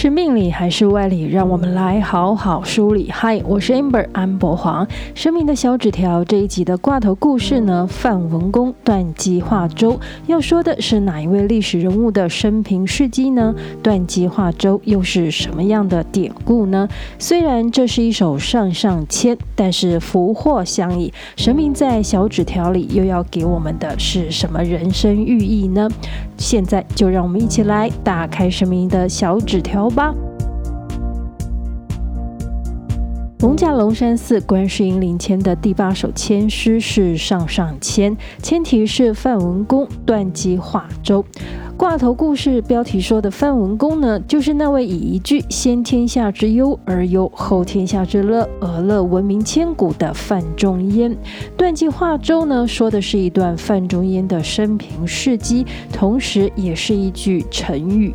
是命理还是外理？让我们来好好梳理。嗨，我是 Amber 安博黄。生命的小纸条这一集的挂头故事呢，范文公断机化州要说的是哪一位历史人物的生平事迹呢？断机化州又是什么样的典故呢？虽然这是一首上上签，但是福祸相依，神明在小纸条里又要给我们的是什么人生寓意呢？现在就让我们一起来打开神明的小纸条。好吧，艋舺龙山寺观世音灵签的第八首签诗是上上签，签题是范文公断机化州。挂头故事标题说的范文公呢，就是那位以一句先天下之忧而忧，后天下之乐而乐闻名千古的范仲淹。断机化州呢，说的是一段范仲淹的生平事迹，同时也是一句成语。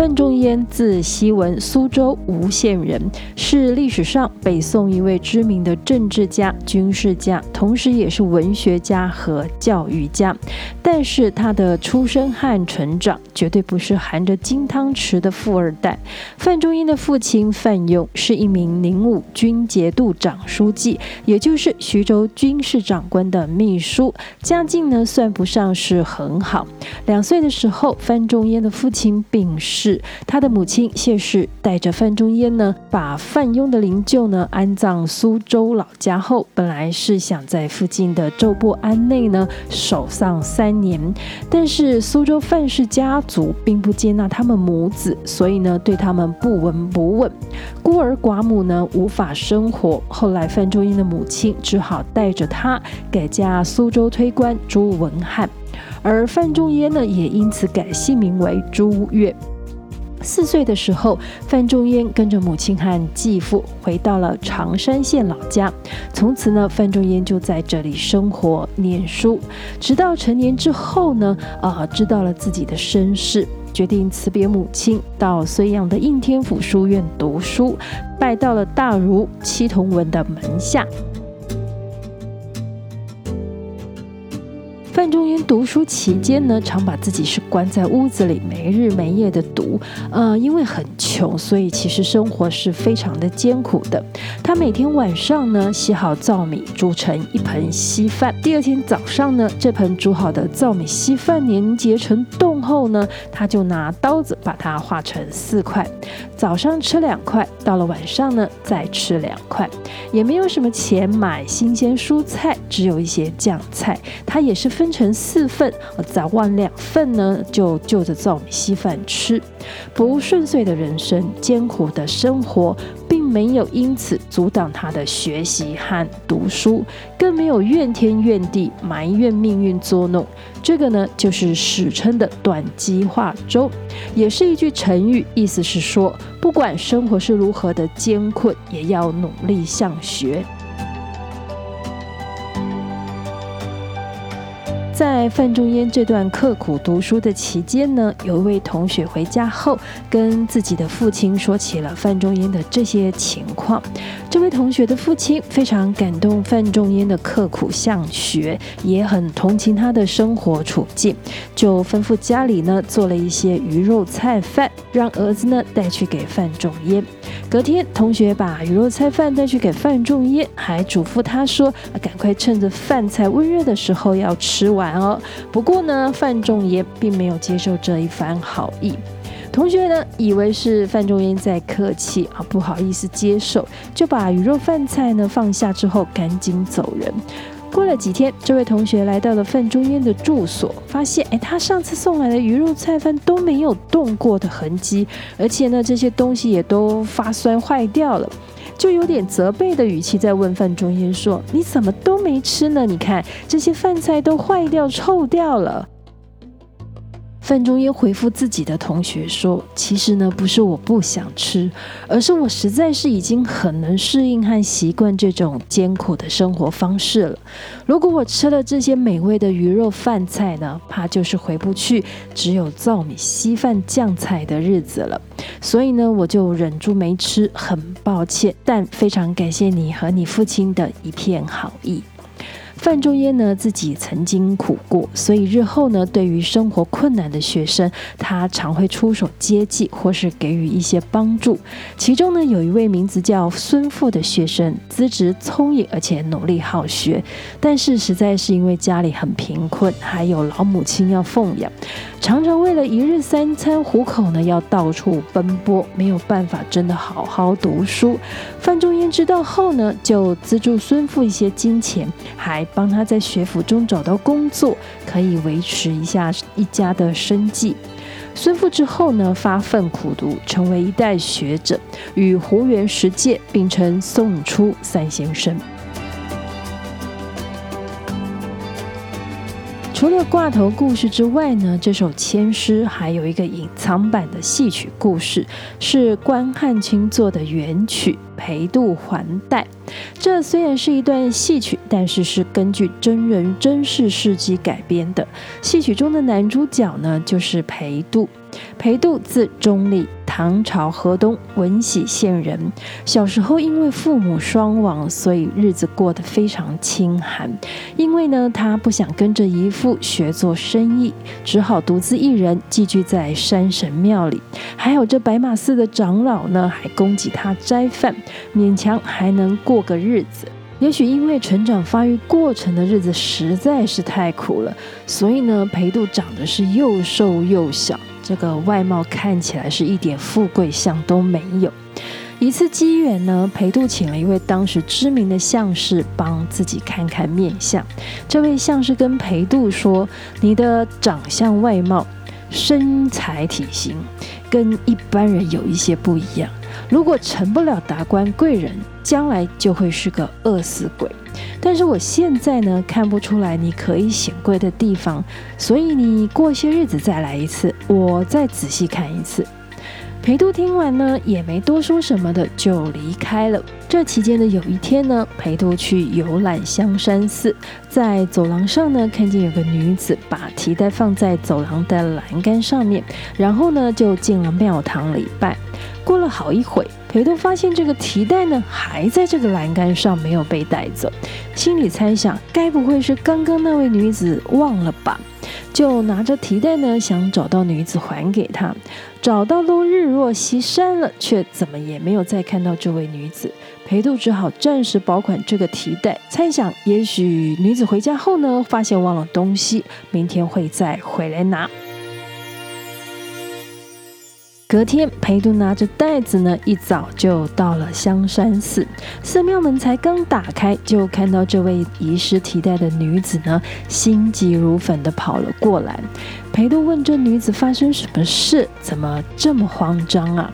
范仲淹字希文，苏州吴县人，是历史上北宋一位知名的政治家、军事家，同时也是文学家和教育家。但是他的出生和成长绝对不是含着金汤匙的富二代。范仲淹的父亲范用是一名宁武军节度长书记，也就是徐州军事长官的秘书，家境呢算不上是很好。两岁的时候，范仲淹的父亲病逝。他的母亲谢氏带着范仲淹呢，把范雍的灵柩呢安葬苏州老家后，本来是想在附近的周泊庵内呢守丧三年，但是苏州范氏家族并不接纳他们母子，所以呢对他们不闻不问，孤儿寡母呢无法生活。后来范仲淹的母亲只好带着他改嫁苏州推官朱文翰，而范仲淹呢也因此改姓名为朱越。四岁的时候，范仲淹跟着母亲和继父回到了常山县老家。从此呢，范仲淹就在这里生活、念书，直到成年之后呢，啊，知道了自己的身世，决定辞别母亲，到睢阳的应天府书院读书，拜到了大儒戚同文的门下。范仲淹读书期间呢，常把自己是关在屋子里，没日没夜的读。呃，因为很穷，所以其实生活是非常的艰苦的。他每天晚上呢，洗好糙米，煮成一盆稀饭。第二天早上呢，这盆煮好的糙米稀饭凝结成冻后呢，他就拿刀子把它划成四块。早上吃两块，到了晚上呢，再吃两块。也没有什么钱买新鲜蔬菜，只有一些酱菜。他也是分。成四份，早晚两份呢，就就着糙米稀饭吃。不顺遂的人生，艰苦的生活，并没有因此阻挡他的学习和读书，更没有怨天怨地埋怨命运作弄。这个呢，就是史称的断机化州，也是一句成语，意思是说，不管生活是如何的艰困，也要努力向学。在范仲淹这段刻苦读书的期间呢，有一位同学回家后，跟自己的父亲说起了范仲淹的这些情况。这位同学的父亲非常感动范仲淹的刻苦向学，也很同情他的生活处境，就吩咐家里呢做了一些鱼肉菜饭，让儿子呢带去给范仲淹。隔天，同学把鱼肉菜饭带去给范仲淹，还嘱咐他说：“赶快趁着饭菜温热的时候要吃完。”然而，不过呢，范仲淹并没有接受这一番好意。同学呢，以为是范仲淹在客气啊，不好意思接受，就把鱼肉饭菜呢放下之后，赶紧走人。过了几天，这位同学来到了范仲淹的住所，发现，哎，他上次送来的鱼肉菜饭都没有动过的痕迹，而且呢，这些东西也都发酸坏掉了。就有点责备的语气在问范仲淹说：“你怎么都没吃呢？你看这些饭菜都坏掉、臭掉了。”范仲淹回复自己的同学说：“其实呢，不是我不想吃，而是我实在是已经很能适应和习惯这种艰苦的生活方式了。如果我吃了这些美味的鱼肉饭菜呢，怕就是回不去只有糙米稀饭酱菜的日子了。所以呢，我就忍住没吃，很抱歉，但非常感谢你和你父亲的一片好意。”范仲淹呢自己曾经苦过，所以日后呢对于生活困难的学生，他常会出手接济或是给予一些帮助。其中呢有一位名字叫孙复的学生，资质聪颖而且努力好学，但是实在是因为家里很贫困，还有老母亲要奉养，常常为了一日三餐糊口呢要到处奔波，没有办法真的好好读书。范仲淹知道后呢，就资助孙复一些金钱，还帮他在学府中找到工作，可以维持一下一家的生计。孙复之后呢，发奋苦读，成为一代学者，与胡元、石介并称宋初三先生。除了挂头故事之外呢，这首千诗还有一个隐藏版的戏曲故事，是关汉卿做的原曲《裴度还贷》。这虽然是一段戏曲，但是是根据真人真事事迹改编的。戏曲中的男主角呢，就是裴度。裴度字中立，唐朝河东闻喜县人。小时候因为父母双亡，所以日子过得非常清寒。因为呢，他不想跟着姨父学做生意，只好独自一人寄居在山神庙里。还有这白马寺的长老呢，还供给他斋饭，勉强还能过个日子。也许因为成长发育过程的日子实在是太苦了，所以呢，裴度长得是又瘦又小。这个外貌看起来是一点富贵相都没有。一次机缘呢，裴度请了一位当时知名的相士帮自己看看面相。这位相士跟裴度说：“你的长相外貌、身材体型，跟一般人有一些不一样。如果成不了达官贵人，将来就会是个饿死鬼。”但是我现在呢，看不出来你可以显贵的地方，所以你过些日子再来一次，我再仔细看一次。裴度听完呢，也没多说什么的，就离开了。这期间的有一天呢，裴度去游览香山寺，在走廊上呢，看见有个女子把提袋放在走廊的栏杆上面，然后呢，就进了庙堂礼拜。过了好一会，裴度发现这个提袋呢，还在这个栏杆上，没有被带走，心里猜想，该不会是刚刚那位女子忘了吧？就拿着提袋呢，想找到女子还给她。找到都日落西山了，却怎么也没有再看到这位女子。裴度只好暂时保管这个提袋，猜想也许女子回家后呢，发现忘了东西，明天会再回来拿。隔天，裴度拿着袋子呢，一早就到了香山寺。寺庙门才刚打开，就看到这位遗失提袋的女子呢，心急如焚地跑了过来。裴度问这女子发生什么事，怎么这么慌张啊？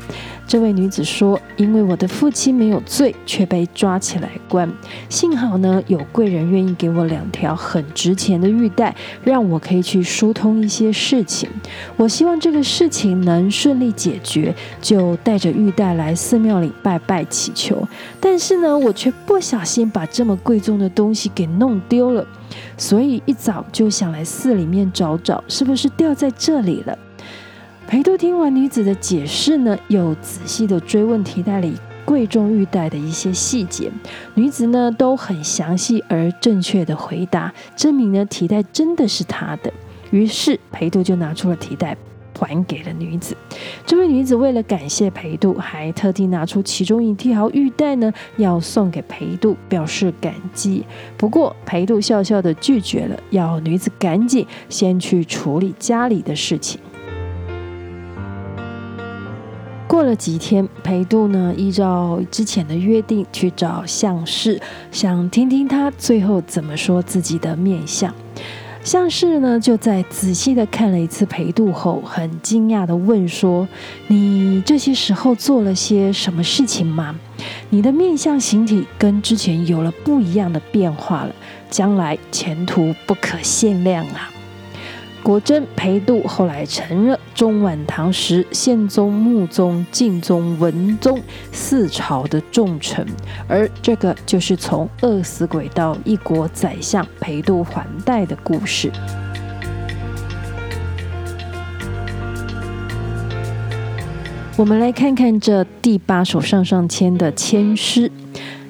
这位女子说：“因为我的父亲没有罪，却被抓起来关。幸好呢，有贵人愿意给我两条很值钱的玉带，让我可以去疏通一些事情。我希望这个事情能顺利解决，就带着玉带来寺庙里拜拜祈求。但是呢，我却不小心把这么贵重的东西给弄丢了，所以一早就想来寺里面找找，是不是掉在这里了。”裴度听完女子的解释呢，又仔细地追问提袋里贵重玉带的一些细节，女子呢都很详细而正确的回答，证明呢提袋真的是她的。于是裴度就拿出了提袋，还给了女子。这位女子为了感谢裴度，还特地拿出其中一条玉带呢，要送给裴度，表示感激。不过裴度笑笑地拒绝了，要女子赶紧先去处理家里的事情。过了几天，裴度呢依照之前的约定去找相士，想听听他最后怎么说自己的面相。相士呢就在仔细的看了一次裴度后，很惊讶的问说：“你这些时候做了些什么事情吗？你的面相形体跟之前有了不一样的变化了，将来前途不可限量啊！”果真，裴度后来成了中晚唐时宪宗、穆宗、敬宗、文宗四朝的重臣，而这个就是从饿死鬼到一国宰相裴度还贷的故事。我们来看看这第八首上上签的签诗。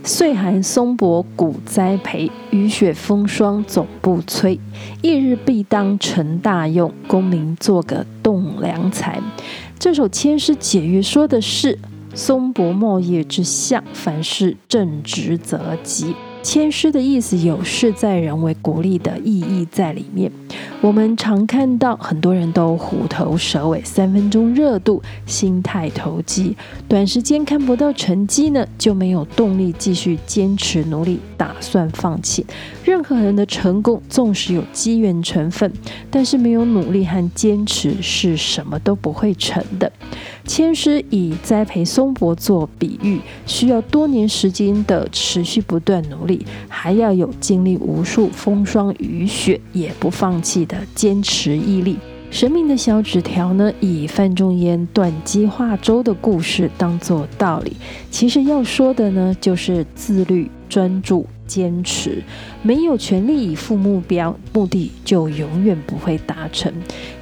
岁寒松柏古栽培，雨雪风霜总不摧。一日必当成大用，功名做个栋梁才。这首千诗解约说的是松柏茂叶之象，凡事正直则吉。谦虚的意思有事在人为鼓励的意义在里面。我们常看到很多人都虎头蛇尾，三分钟热度，心态投机，短时间看不到成绩呢，就没有动力继续坚持努力，打算放弃。任何人的成功，纵使有机缘成分，但是没有努力和坚持，是什么都不会成的。谦师以栽培松柏做比喻，需要多年时间的持续不断努力，还要有经历无数风霜雨雪也不放弃的坚持毅力。神明的小纸条呢，以范仲淹断机化舟的故事当作道理，其实要说的呢，就是自律、专注。坚持，没有全力以赴目标，目的就永远不会达成。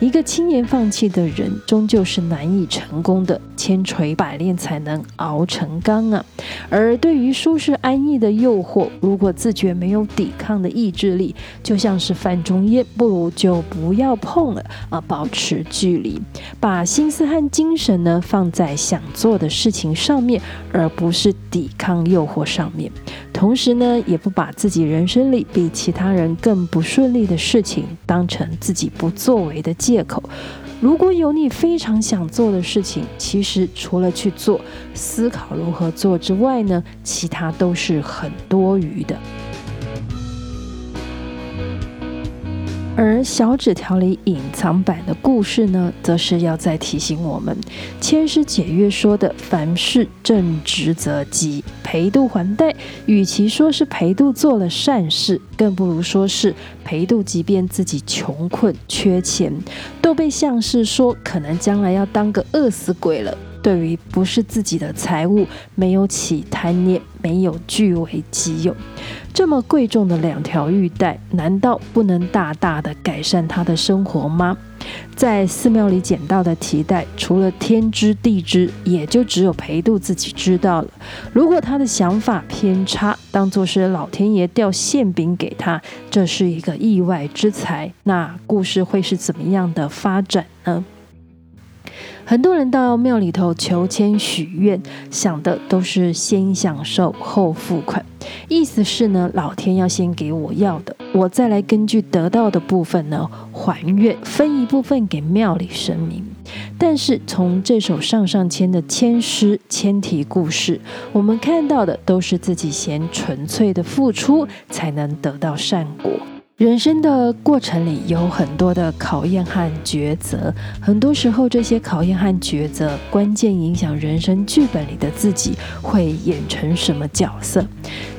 一个轻言放弃的人，终究是难以成功的。千锤百炼才能熬成钢啊！而对于舒适安逸的诱惑，如果自觉没有抵抗的意志力，就像是范仲淹，不如就不要碰了啊，保持距离，把心思和精神呢放在想做的事情上面，而不是抵抗诱惑上面。同时呢，也也不把自己人生里比其他人更不顺利的事情当成自己不作为的借口。如果有你非常想做的事情，其实除了去做、思考如何做之外呢，其他都是很多余的。而小纸条里隐藏版的故事呢，则是要再提醒我们：千师解曰说的“凡事正直则吉，裴度还贷”，与其说是裴度做了善事，更不如说是裴度即便自己穷困缺钱，都被相士说可能将来要当个饿死鬼了。对于不是自己的财物，没有起贪念，没有据为己有，这么贵重的两条玉带，难道不能大大的改善他的生活吗？在寺庙里捡到的提袋，除了天知地知，也就只有裴度自己知道了。如果他的想法偏差，当作是老天爷掉馅饼给他，这是一个意外之财，那故事会是怎么样的发展呢？很多人到庙里头求签许愿，想的都是先享受后付款，意思是呢，老天要先给我要的，我再来根据得到的部分呢还愿，分一部分给庙里神明。但是从这首上上签的签诗签题故事，我们看到的都是自己先纯粹的付出，才能得到善果。人生的过程里有很多的考验和抉择，很多时候这些考验和抉择，关键影响人生剧本里的自己会演成什么角色。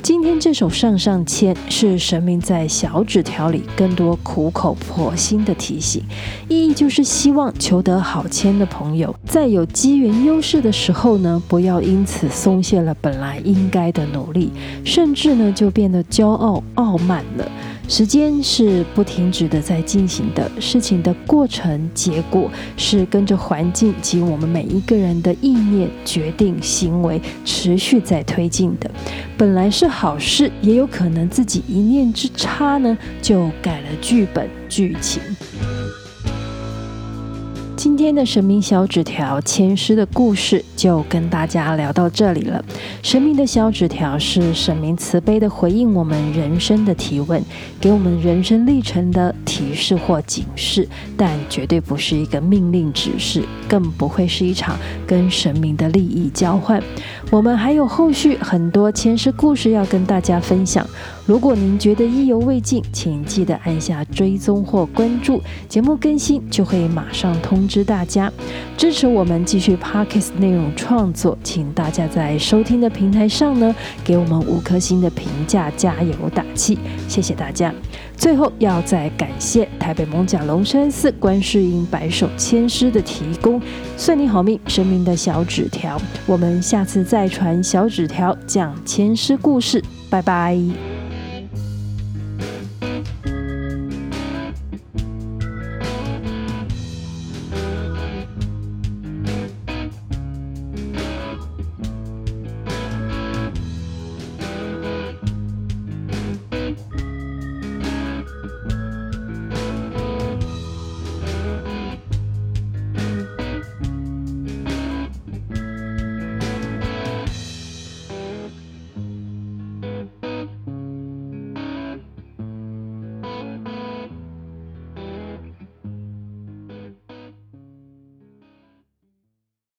今天这首上上签是神明在小纸条里更多苦口婆心的提醒，意义就是希望求得好签的朋友，在有机缘优势的时候呢，不要因此松懈了本来应该的努力，甚至呢就变得骄傲傲慢了。时间是不停止的在进行的，事情的过程结果是跟着环境及我们每一个人的意念、决定、行为持续在推进的。本来是好事，也有可能自己一念之差呢，就改了剧本剧情。今今天的神明小纸条签诗的故事就跟大家聊到这里了。神明的小纸条是神明慈悲的回应我们人生的提问，给我们人生历程的提示或警示，但绝对不是一个命令指示，更不会是一场跟神明的利益交换。我们还有后续很多签诗故事要跟大家分享。如果您觉得意犹未尽，请记得按下追踪或关注，节目更新就会马上通知大大家。支持我们继续 Parkes 内容创作，请大家在收听的平台上呢，给我们五颗星的评价，加油打气，谢谢大家。最后要再感谢台北艋甲龙山寺观世音白首千诗的提供，算你好命，神明的小纸条。我们下次再传小纸条讲千诗故事，拜拜。